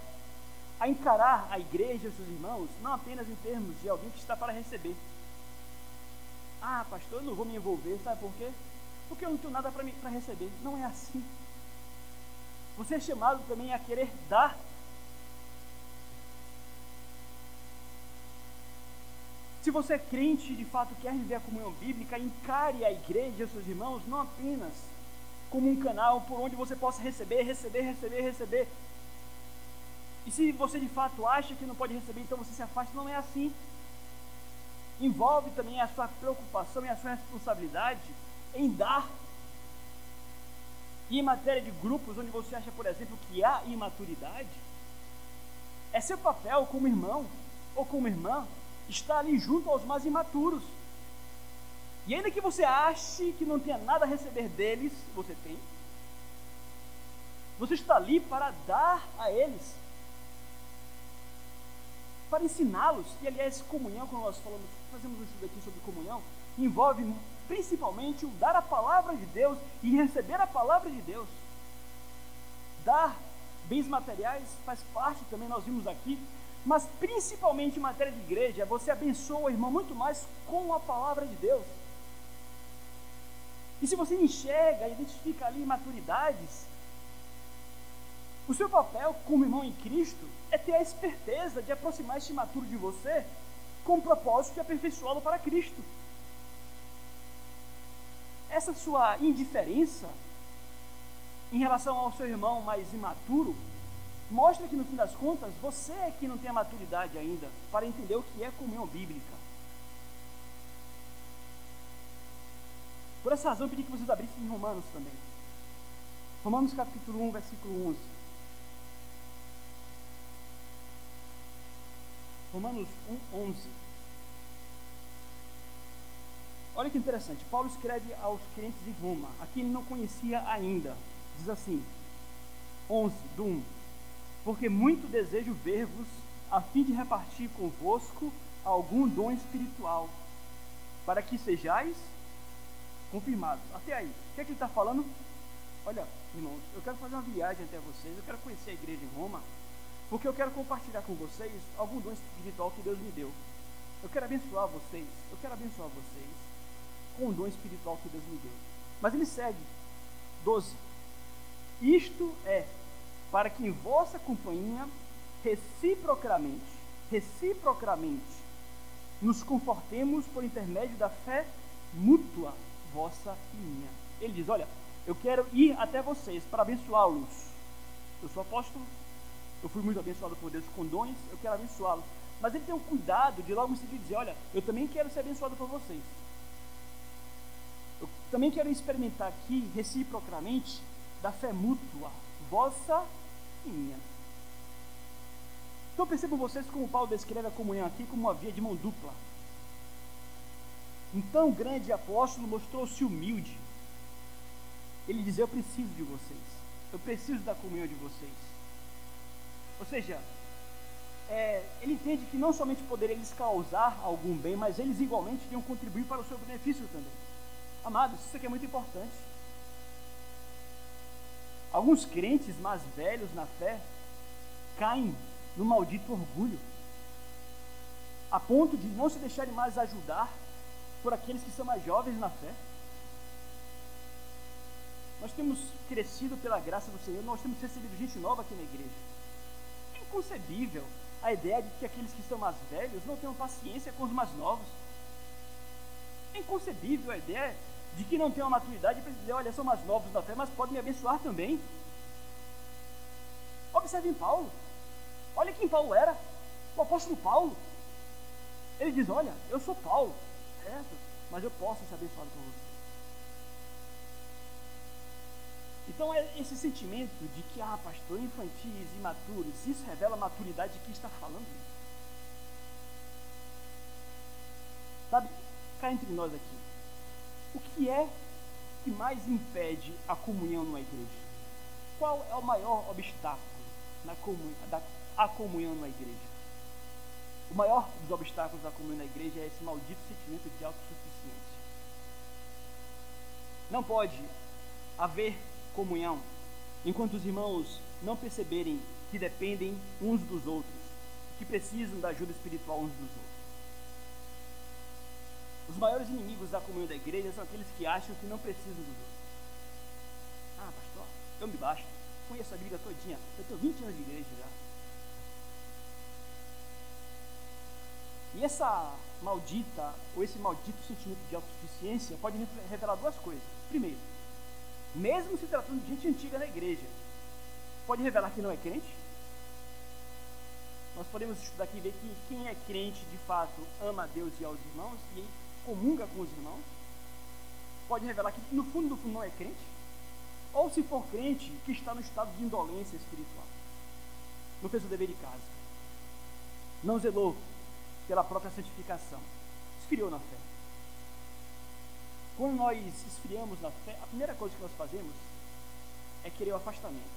a encarar a igreja os seus irmãos não apenas em termos de alguém que está para receber, ah, pastor, eu não vou me envolver, sabe por quê? Porque eu não tenho nada para receber. Não é assim. Você é chamado também a querer dar. Se você é crente de fato quer viver a comunhão bíblica, encare a igreja seus irmãos não apenas como um canal por onde você possa receber, receber, receber, receber. E se você de fato acha que não pode receber, então você se afasta. Não é assim envolve também a sua preocupação e a sua responsabilidade em dar. E em matéria de grupos onde você acha, por exemplo, que há imaturidade, é seu papel como irmão ou como irmã estar ali junto aos mais imaturos. E ainda que você ache que não tenha nada a receber deles, você tem. Você está ali para dar a eles para ensiná-los. E aliás, comunhão, quando nós falamos, fazemos um estudo aqui sobre comunhão, envolve principalmente o dar a palavra de Deus e receber a palavra de Deus. Dar bens materiais faz parte também, nós vimos aqui, mas principalmente em matéria de igreja, você abençoa o irmão muito mais com a palavra de Deus. E se você enxerga, identifica ali maturidades, o seu papel como irmão em Cristo é ter a esperteza de aproximar este maturo de você com o propósito de aperfeiçoá-lo para Cristo. Essa sua indiferença em relação ao seu irmão mais imaturo mostra que no fim das contas você é que não tem a maturidade ainda para entender o que é comunhão bíblica. Por essa razão eu pedi que vocês abrissem em Romanos também. Romanos capítulo 1, versículo 11. Romanos 1, 11. Olha que interessante. Paulo escreve aos crentes de Roma, a quem ele não conhecia ainda. Diz assim, 11, do 1 porque muito desejo ver-vos, a fim de repartir convosco algum dom espiritual, para que sejais confirmados. Até aí, o que, é que ele está falando? Olha, irmãos, eu quero fazer uma viagem até vocês, eu quero conhecer a igreja em Roma, porque eu quero compartilhar com vocês algum dom espiritual que Deus me deu. Eu quero abençoar vocês, eu quero abençoar vocês com o dom espiritual que Deus me deu. Mas ele segue, 12. Isto é para que em vossa companhia, reciprocamente, reciprocamente, nos confortemos por intermédio da fé mútua, vossa e minha. Ele diz: Olha, eu quero ir até vocês para abençoá-los. Eu sou apóstolo, eu fui muito abençoado por Deus com dons, eu quero abençoá-los. Mas ele tem um cuidado de logo em seguida dizer: Olha, eu também quero ser abençoado por vocês. Eu também quero experimentar aqui, reciprocamente, da fé mútua, vossa e minha. Então percebam vocês como Paulo descreve a comunhão aqui como uma via de mão dupla. Então o grande apóstolo mostrou-se humilde. Ele diz: Eu preciso de vocês. Eu preciso da comunhão de vocês. Ou seja, é, ele entende que não somente poderiam eles causar algum bem, mas eles igualmente iam contribuir para o seu benefício também. Amados, isso aqui é muito importante. Alguns crentes mais velhos na fé caem no maldito orgulho, a ponto de não se deixarem mais ajudar por aqueles que são mais jovens na fé. Nós temos crescido pela graça do Senhor, nós temos recebido gente nova aqui na igreja. Inconcebível a ideia de que aqueles que são mais velhos não tenham paciência com os mais novos. É inconcebível a ideia de que não uma maturidade para dizer, olha, são mais novos na fé, mas podem me abençoar também. Observe em Paulo. Olha quem Paulo era. O apóstolo Paulo. Ele diz, olha, eu sou Paulo, certo? Mas eu posso ser abençoado por você. Então é esse sentimento de que, ah, pastor, infantis, imaturos, isso revela a maturidade de quem está falando. Sabe, cá entre nós aqui. O que é que mais impede a comunhão numa igreja? Qual é o maior obstáculo na comunhão, da, a comunhão numa igreja? O maior dos obstáculos da comunhão na igreja é esse maldito sentimento de autossuficiência. Não pode haver comunhão enquanto os irmãos não perceberem que dependem uns dos outros, que precisam da ajuda espiritual uns dos outros. Os maiores inimigos da comunhão da igreja são aqueles que acham que não precisam dos outros. Ah, pastor, eu me basto. Conheço a Bíblia todinha. Eu tenho 20 anos de igreja já. E essa maldita, ou esse maldito sentimento de autossuficiência pode revelar duas coisas. Primeiro, mesmo se tratando de gente antiga na igreja, pode revelar que não é crente. Nós podemos estudar aqui e ver que quem é crente de fato ama a Deus e aos irmãos e comunga com os irmãos, pode revelar que no fundo do fundo não é crente, ou se for crente, que está no estado de indolência espiritual. Não fez o dever de casa. Não zelou pela própria santificação. Esfriou na fé. Quando nós esfriamos na fé, a primeira coisa que nós fazemos é querer o afastamento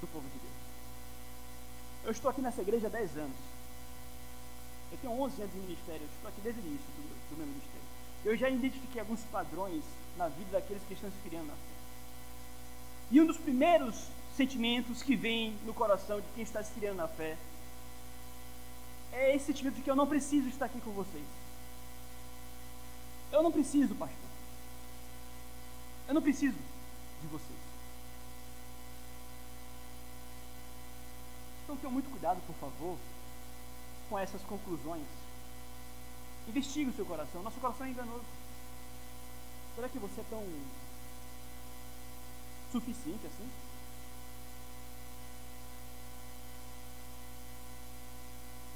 do povo de Deus. Eu estou aqui nessa igreja há 10 anos. Eu tenho 11 anos de ministério, eu estou aqui desde o início do, do meu ministério. eu já identifiquei alguns padrões na vida daqueles que estão se criando na fé. E um dos primeiros sentimentos que vem no coração de quem está se criando na fé é esse sentimento de que eu não preciso estar aqui com vocês. Eu não preciso, pastor. Eu não preciso de vocês. Então tenham muito cuidado, por favor, com essas conclusões. Investigue o seu coração. Nosso coração é enganoso. Será que você é tão suficiente assim?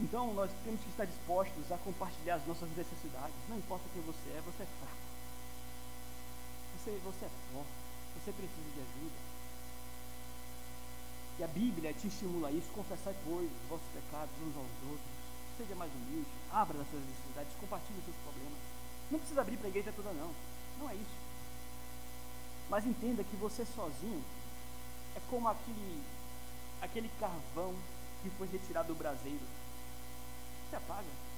Então nós temos que estar dispostos a compartilhar as nossas necessidades. Não importa quem você é, você é fraco. Você, você é forte. Você precisa de ajuda. E a Bíblia te estimula a isso, confessar, pois, os vossos pecados uns aos outros. Seja mais humilde, abra as suas necessidades, compartilhe os seus problemas. Não precisa abrir para a igreja toda, não. Não é isso. Mas entenda que você sozinho é como aquele, aquele carvão que foi retirado do braseiro se apaga.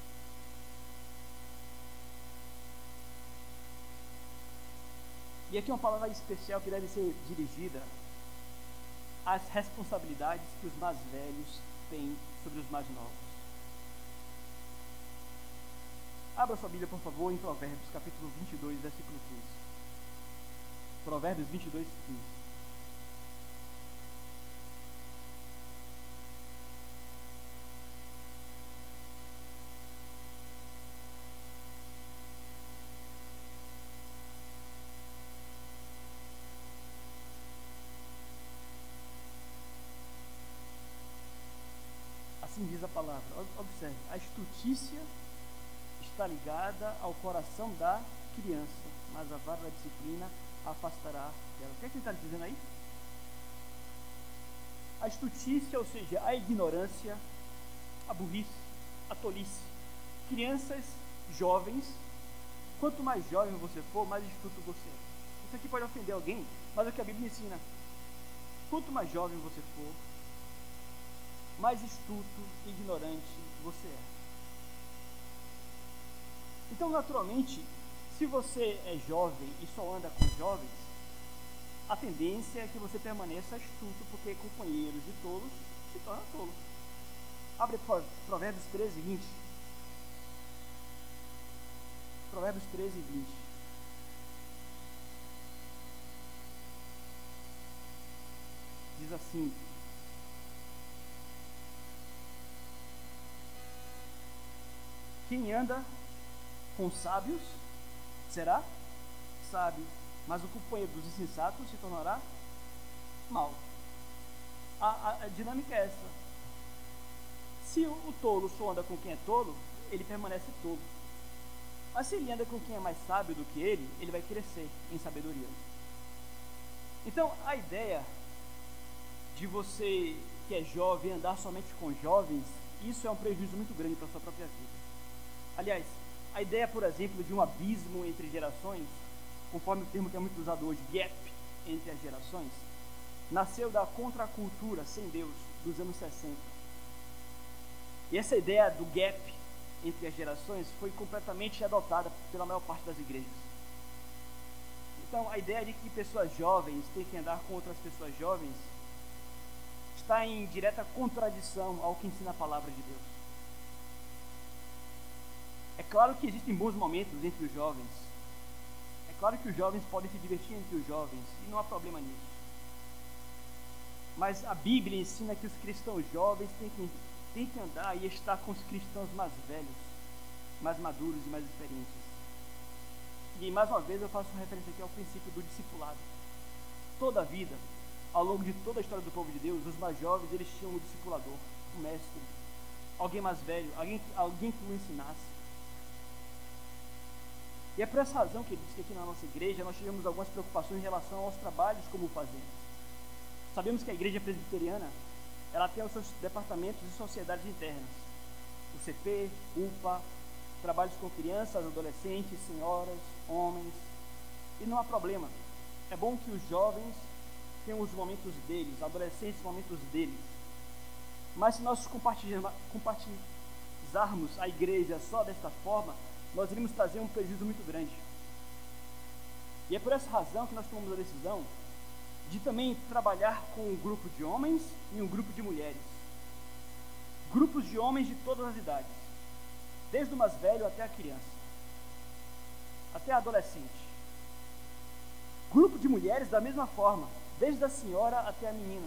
E aqui uma palavra especial que deve ser dirigida às responsabilidades que os mais velhos têm sobre os mais novos. Abra sua Bíblia, por favor, em Provérbios, capítulo 22, versículo 15. Provérbios 22, 15. assim diz a palavra. Observe, a estutícia está ligada ao coração da criança, mas a vara da disciplina afastará dela. O que, é que ele está dizendo aí? A estutícia, ou seja, a ignorância, a burrice, a tolice. Crianças jovens, quanto mais jovem você for, mais estuto você é. Isso aqui pode ofender alguém, mas é o que a Bíblia ensina. Quanto mais jovem você for, mais estuto e ignorante você é. Então, naturalmente, se você é jovem e só anda com jovens, a tendência é que você permaneça astuto, porque companheiros de tolos se tornam tolos. Abre Provérbios 13, 20. Provérbios 13, 20. Diz assim: Quem anda com sábios será sábio, mas o companheiro dos insensatos se tornará mal. A, a, a dinâmica é essa. Se o, o tolo só anda com quem é tolo, ele permanece tolo. Mas se ele anda com quem é mais sábio do que ele, ele vai crescer em sabedoria. Então, a ideia de você que é jovem andar somente com jovens, isso é um prejuízo muito grande para a sua própria vida. Aliás, a ideia, por exemplo, de um abismo entre gerações, conforme o termo que é muito usado hoje, gap entre as gerações, nasceu da contracultura sem Deus dos anos 60. E essa ideia do gap entre as gerações foi completamente adotada pela maior parte das igrejas. Então, a ideia de que pessoas jovens têm que andar com outras pessoas jovens está em direta contradição ao que ensina a palavra de Deus. É claro que existem bons momentos entre os jovens. É claro que os jovens podem se divertir entre os jovens e não há problema nisso. Mas a Bíblia ensina que os cristãos jovens têm que, têm que andar e estar com os cristãos mais velhos, mais maduros e mais experientes. E mais uma vez eu faço referência aqui ao princípio do discipulado. Toda a vida, ao longo de toda a história do povo de Deus, os mais jovens eles tinham um discipulador, um mestre, alguém mais velho, alguém, alguém que o ensinasse. E é por essa razão que ele diz que aqui na nossa igreja nós tivemos algumas preocupações em relação aos trabalhos como fazemos. Sabemos que a igreja presbiteriana ela tem os seus departamentos e sociedades internas. O CP, UPA, trabalhos com crianças, adolescentes, senhoras, homens. E não há problema. É bom que os jovens tenham os momentos deles, adolescentes os momentos deles. Mas se nós compartilharmos a igreja só desta forma, nós iríamos trazer um prejuízo muito grande. E é por essa razão que nós tomamos a decisão de também trabalhar com um grupo de homens e um grupo de mulheres. Grupos de homens de todas as idades, desde o mais velho até a criança, até a adolescente. Grupo de mulheres da mesma forma, desde a senhora até a menina.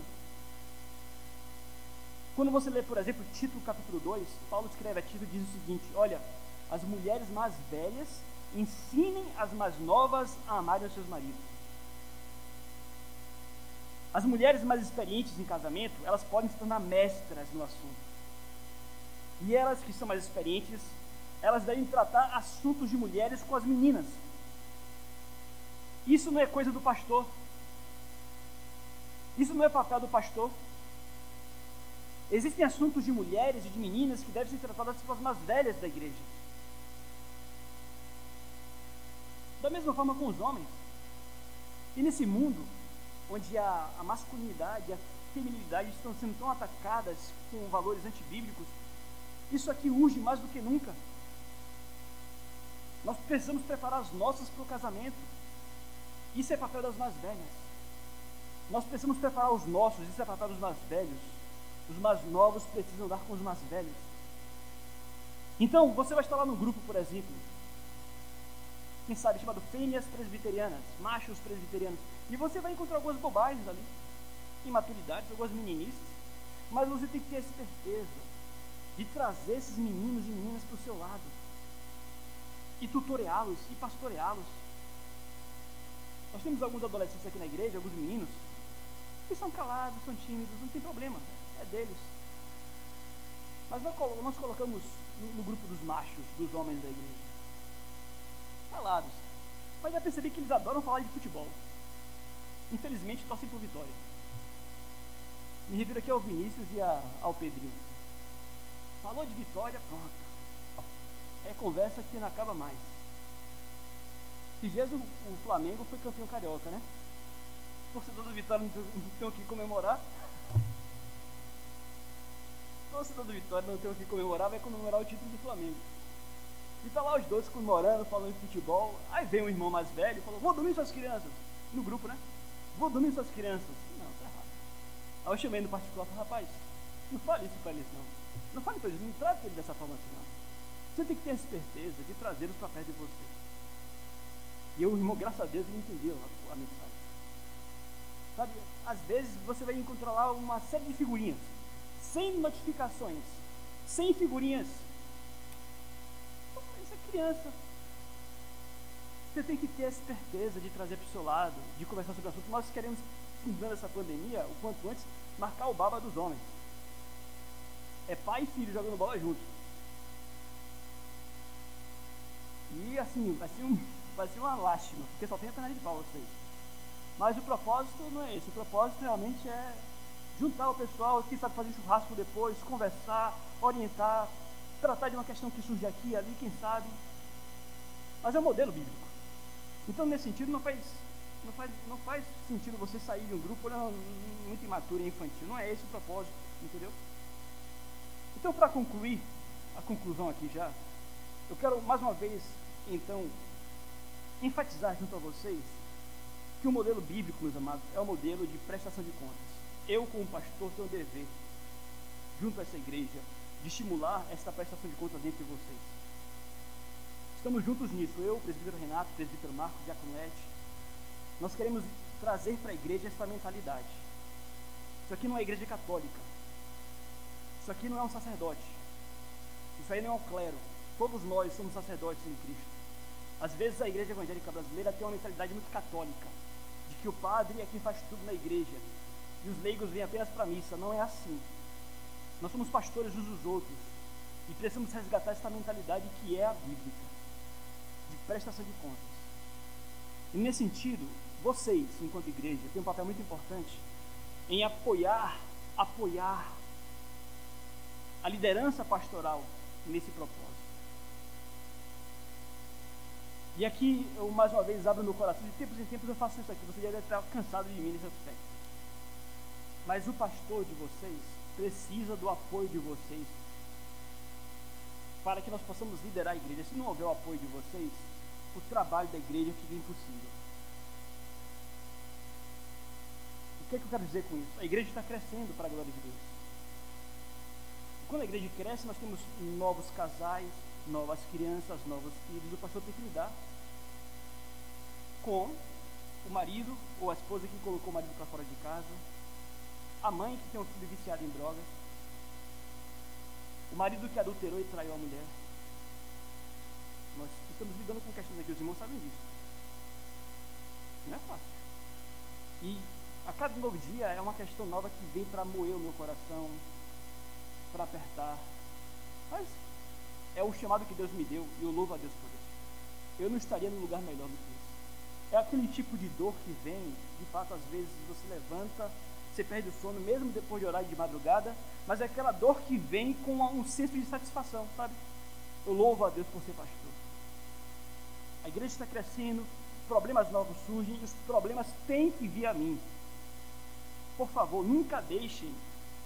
Quando você lê, por exemplo, Tito capítulo 2, Paulo escreve a Tito e diz o seguinte: Olha, as mulheres mais velhas ensinem as mais novas a amarem os seus maridos. As mulheres mais experientes em casamento, elas podem se tornar mestras no assunto. E elas que são mais experientes, elas devem tratar assuntos de mulheres com as meninas. Isso não é coisa do pastor. Isso não é papel do pastor. Existem assuntos de mulheres e de meninas que devem ser tratados pelas mais velhas da igreja. Da mesma forma com os homens. E nesse mundo, onde a, a masculinidade e a feminilidade estão sendo tão atacadas com valores antibíblicos, isso aqui urge mais do que nunca. Nós precisamos preparar as nossas para o casamento. Isso é papel das mais velhas. Nós precisamos preparar os nossos, isso é papel dos mais velhos. Os mais novos precisam dar com os mais velhos. Então, você vai estar lá no grupo, por exemplo, quem sabe chamado fêmeas presbiterianas, machos presbiterianos, e você vai encontrar algumas bobagens ali, imaturidades, algumas meninices, mas você tem que ter a certeza de trazer esses meninos e meninas para o seu lado e tutoreá-los e pastoreá-los. Nós temos alguns adolescentes aqui na igreja, alguns meninos, que são calados, são tímidos, não tem problema, é deles. Mas nós, colocamos no, grupo dos machos, dos homens da igreja. Calados. Mas já percebi que eles adoram falar de futebol. Infelizmente torcem por vitória. Me refiro aqui ao Vinícius e a, ao Pedrinho. Falou de vitória, pronto. É conversa que não acaba mais. Jesus, o Flamengo foi campeão carioca, né? Torcedor do Vitória não tem o que comemorar. Torcedor do Vitória não tem o que comemorar, vai comemorar o título do Flamengo. E tá lá os dois comemorando, falando de futebol. Aí vem um irmão mais velho e falou: Vou dormir suas crianças. No grupo, né? Vou dormir suas crianças. Não, tá errado. Aí eu chamei no particular e falei: Rapaz, não fale isso para eles, não. Não fale para eles, não trate ele dessa forma assim, não. Você tem que ter a esperteza de trazê-los para perto de você. E o irmão, graças a Deus, ele entendeu a, a mensagem. Sabe, às vezes você vai encontrar lá uma série de figurinhas, sem notificações, sem figurinhas. Isso criança. Você tem que ter a esperteza de trazer para o seu lado, de conversar sobre o assunto. Nós queremos, findando essa pandemia, o quanto antes, marcar o baba dos homens. É pai e filho jogando bola juntos. E assim, vai ser, um, vai ser uma lástima, porque só tem a perna de pau vocês. Mas o propósito não é esse, o propósito realmente é juntar o pessoal, quem sabe fazer churrasco depois, conversar, orientar, tratar de uma questão que surge aqui e ali, quem sabe. Mas é um modelo bíblico. Então, nesse sentido, não faz, não faz, não faz sentido você sair de um grupo olhando muito imaturo e infantil. Não é esse o propósito, entendeu? Então, para concluir, a conclusão aqui já, eu quero mais uma vez então, enfatizar junto a vocês que o modelo bíblico, meus amados, é o modelo de prestação de contas. Eu, como pastor, tenho o dever, junto a essa igreja, de estimular essa prestação de contas entre vocês. Estamos juntos nisso, eu, presbítero Renato, o presbítero Marcos, diácono Nós queremos trazer para a igreja essa mentalidade. Isso aqui não é igreja católica. Isso aqui não é um sacerdote. Isso aí não é um clero. Todos nós somos sacerdotes em Cristo. Às vezes a igreja evangélica brasileira tem uma mentalidade muito católica, de que o padre é quem faz tudo na igreja e os leigos vêm apenas para a missa. Não é assim. Nós somos pastores uns dos outros e precisamos resgatar essa mentalidade que é a bíblica, de prestação de contas. E nesse sentido, vocês, enquanto igreja, têm um papel muito importante em apoiar, apoiar a liderança pastoral nesse propósito. E aqui eu mais uma vez abro meu coração, de tempos em tempos eu faço isso aqui, você já deve estar cansado de mim nesse aspecto. Mas o pastor de vocês precisa do apoio de vocês. para que nós possamos liderar a igreja. Se não houver o apoio de vocês, o trabalho da igreja fica impossível. O que, é que eu quero dizer com isso? A igreja está crescendo para a glória de Deus. Quando a igreja cresce, nós temos novos casais, novas crianças, novos filhos. O pastor tem que lidar com o marido ou a esposa que colocou o marido para fora de casa, a mãe que tem um filho viciado em drogas, o marido que adulterou e traiu a mulher. Nós estamos lidando com questões aqui, os irmãos sabem disso. Não é fácil. E a cada novo dia é uma questão nova que vem para moer o meu coração, para apertar. Mas é o chamado que Deus me deu e eu louvo a Deus por isso. Eu não estaria num lugar melhor do que isso. É aquele tipo de dor que vem, de fato, às vezes você levanta, você perde o sono, mesmo depois de orar de madrugada, mas é aquela dor que vem com um senso de satisfação, sabe? Eu louvo a Deus por ser pastor. A igreja está crescendo, problemas novos surgem, e os problemas têm que vir a mim. Por favor, nunca deixem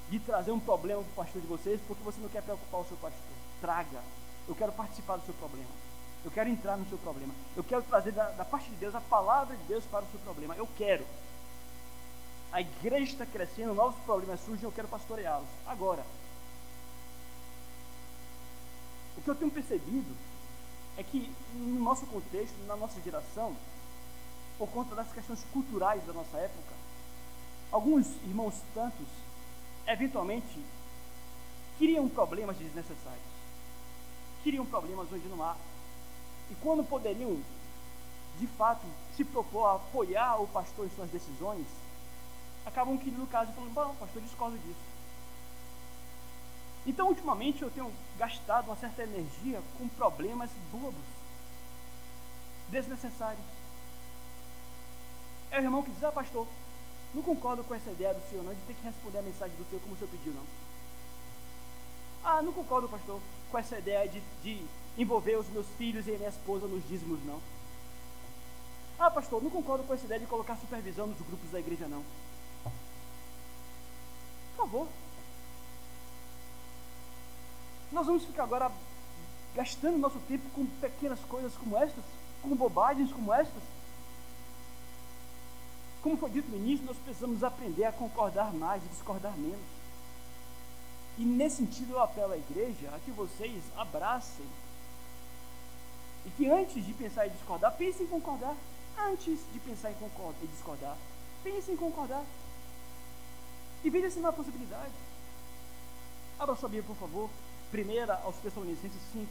de trazer um problema para o pastor de vocês, porque você não quer preocupar o seu pastor. Traga. Eu quero participar do seu problema. Eu quero entrar no seu problema. Eu quero trazer da, da parte de Deus a palavra de Deus para o seu problema. Eu quero. A igreja está crescendo, novos problemas surgem, eu quero pastoreá-los. Agora, o que eu tenho percebido é que no nosso contexto, na nossa geração, por conta das questões culturais da nossa época, alguns irmãos tantos, eventualmente, criam problemas desnecessários. Criam problemas onde não há. E quando poderiam, de fato, se propor a apoiar o pastor em suas decisões, acabam que, no caso, falando, bom, pastor, discordo disso. Então, ultimamente, eu tenho gastado uma certa energia com problemas bobos, desnecessários. É o irmão que diz, ah, pastor, não concordo com essa ideia do senhor, não, de ter que responder a mensagem do senhor como o senhor pediu, não. Ah, não concordo, pastor, com essa ideia de, de envolver os meus filhos e minha esposa nos dízimos, não. Ah, pastor, não concordo com essa ideia de colocar supervisão nos grupos da igreja, não. Favor. Nós vamos ficar agora gastando nosso tempo com pequenas coisas como estas, com bobagens como estas. Como foi dito no início, nós precisamos aprender a concordar mais e discordar menos. E nesse sentido eu apelo à igreja a que vocês abracem e que antes de pensar em discordar, pensem em concordar. Antes de pensar em, concordar, em discordar, pensem em concordar. E veja se não há possibilidade. Abra sua Bíblia, por favor. Primeira aos Tessalonicenses 5,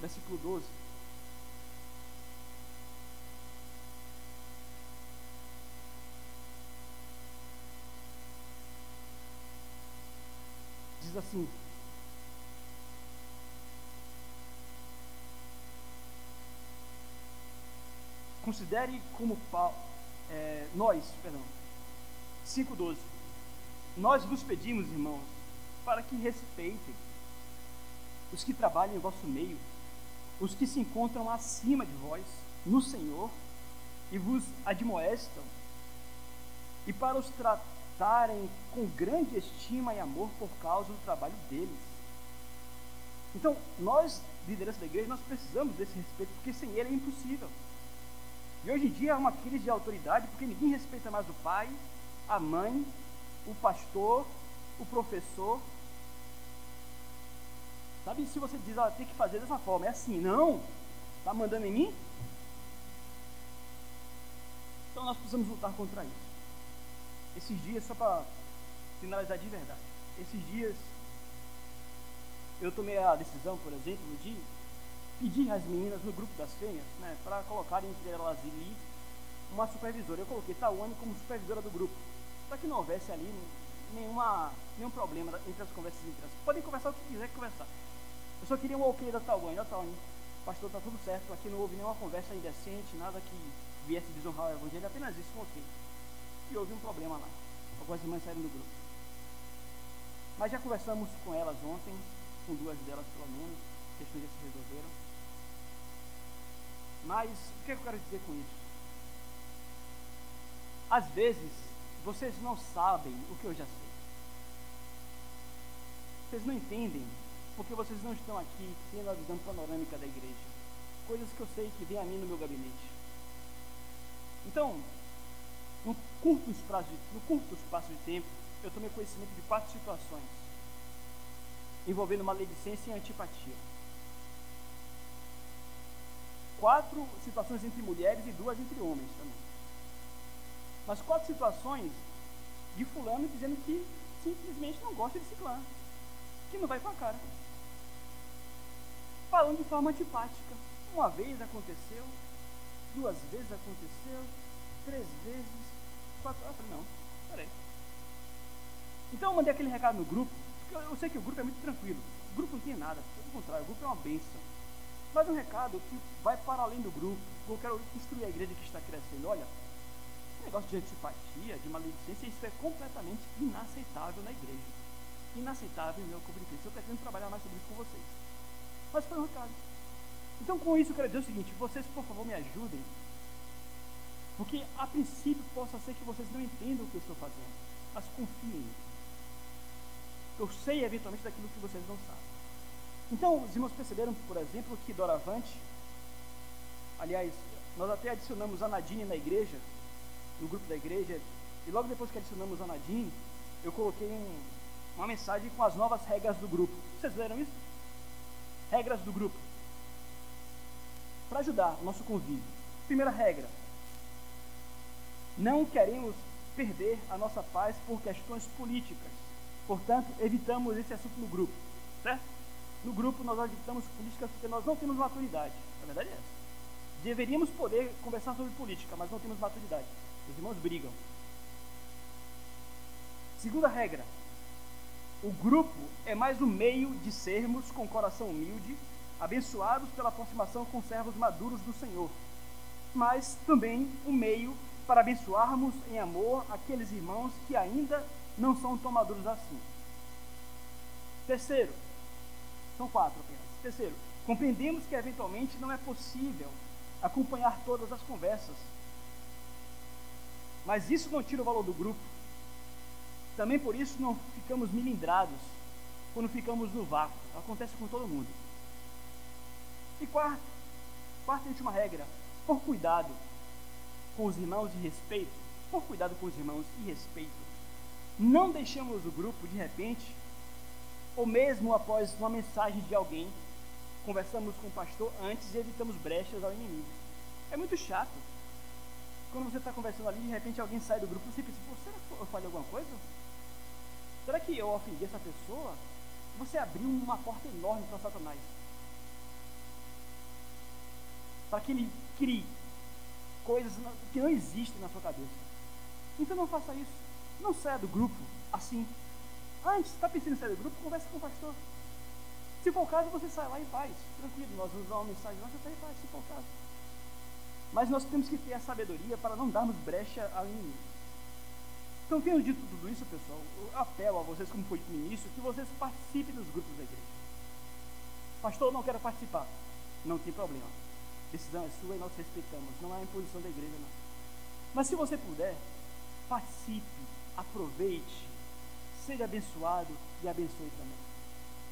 versículo 12. Diz assim: Considere como é, nós, perdão, 5,12. Nós vos pedimos, irmãos, para que respeitem os que trabalham em vosso meio, os que se encontram acima de vós, no Senhor, e vos admoestam, e para os tratarem com grande estima e amor por causa do trabalho deles. Então, nós, liderança da igreja, nós precisamos desse respeito, porque sem ele é impossível. E hoje em dia é uma crise de autoridade, porque ninguém respeita mais o pai, a mãe, o pastor, o professor. Sabe, se você diz, ah, tem que fazer dessa forma, é assim, não? Está mandando em mim? Então nós precisamos lutar contra isso. Esses dias, só para finalizar de verdade, esses dias eu tomei a decisão, por exemplo, de pedi às meninas no grupo das fêmeas, né, para colocarem entre elas ali uma supervisora. Eu coloquei Tawane como supervisora do grupo, para que não houvesse ali nenhuma, nenhum problema entre as conversas entre elas. Podem conversar o que quiser conversar. Eu só queria um ok da Tawane. Ó, Tawane, pastor, tá tudo certo, aqui não houve nenhuma conversa indecente, nada que viesse desonrar o evangelho, apenas isso, um ok. E houve um problema lá. Algumas irmãs saíram do grupo. Mas já conversamos com elas ontem, com duas delas pelo menos, questões já se resolveram. Mas o que eu quero dizer com isso? Às vezes, vocês não sabem o que eu já sei. Vocês não entendem porque vocês não estão aqui tendo a visão panorâmica da igreja. Coisas que eu sei que vem a mim no meu gabinete. Então, no curto espaço de, no curto espaço de tempo, eu tomei conhecimento de quatro situações envolvendo maledicência e antipatia. Quatro situações entre mulheres e duas entre homens também. Mas quatro situações de fulano dizendo que simplesmente não gosta de ciclano, que não vai com a cara. Falando de forma antipática. Uma vez aconteceu, duas vezes aconteceu, três vezes, quatro. Falei, não, peraí. Então eu mandei aquele recado no grupo, porque eu sei que o grupo é muito tranquilo. O grupo não tem nada, pelo contrário, o grupo é uma bênção. Mas um recado que vai para além do grupo, eu quero instruir a igreja que está crescendo. Olha, negócio de antipatia, de maledicência, isso é completamente inaceitável na igreja. Inaceitável meu corpo de Cristo. Eu pretendo trabalhar mais sobre isso com vocês. Mas foi um recado. Então, com isso, eu quero dizer o seguinte: vocês, por favor, me ajudem. Porque, a princípio, possa ser que vocês não entendam o que eu estou fazendo. Mas confiem. Eu sei, eventualmente, daquilo que vocês não sabem. Então, os irmãos perceberam, por exemplo, que doravante, aliás, nós até adicionamos a Nadine na igreja, no grupo da igreja, e logo depois que adicionamos a Nadine, eu coloquei um, uma mensagem com as novas regras do grupo. Vocês leram isso? Regras do grupo. Para ajudar o nosso convívio. Primeira regra: não queremos perder a nossa paz por questões políticas. Portanto, evitamos esse assunto no grupo. Certo? No grupo nós evitamos políticas porque nós não temos maturidade. A verdade é essa. Deveríamos poder conversar sobre política, mas não temos maturidade. Os irmãos brigam. Segunda regra: o grupo é mais um meio de sermos com coração humilde, abençoados pela aproximação com servos maduros do Senhor, mas também um meio para abençoarmos em amor aqueles irmãos que ainda não são tão maduros assim. Terceiro, são quatro apenas. Terceiro, compreendemos que eventualmente não é possível acompanhar todas as conversas mas isso não tira o valor do grupo. Também por isso não ficamos milindrados quando ficamos no vácuo. Acontece com todo mundo. E quarto, quarta e última regra, por cuidado com os irmãos e respeito, por cuidado com os irmãos e respeito, não deixamos o grupo de repente, ou mesmo após uma mensagem de alguém, conversamos com o pastor antes e evitamos brechas ao inimigo. É muito chato quando você está conversando ali, de repente alguém sai do grupo, você pensa, será que eu falei alguma coisa? Será que eu ofendi essa pessoa? Você abriu uma porta enorme para Satanás. Para que ele crie coisas que não existem na sua cabeça. Então não faça isso. Não saia do grupo assim. Antes, está pensando em sair do grupo, converse com o pastor. Se for o caso, você sai lá em paz. Tranquilo, nós vamos dar uma mensagem você sai em paz, se for o caso. Mas nós temos que ter a sabedoria para não darmos brecha ao inimigo. Então, tendo dito tudo isso, pessoal, eu apelo a vocês, como foi no início, que vocês participem dos grupos da igreja. Pastor, eu não quero participar. Não tem problema. Decisão é sua e nós respeitamos. Não é imposição da igreja, não. Mas se você puder, participe, aproveite, seja abençoado e abençoe também.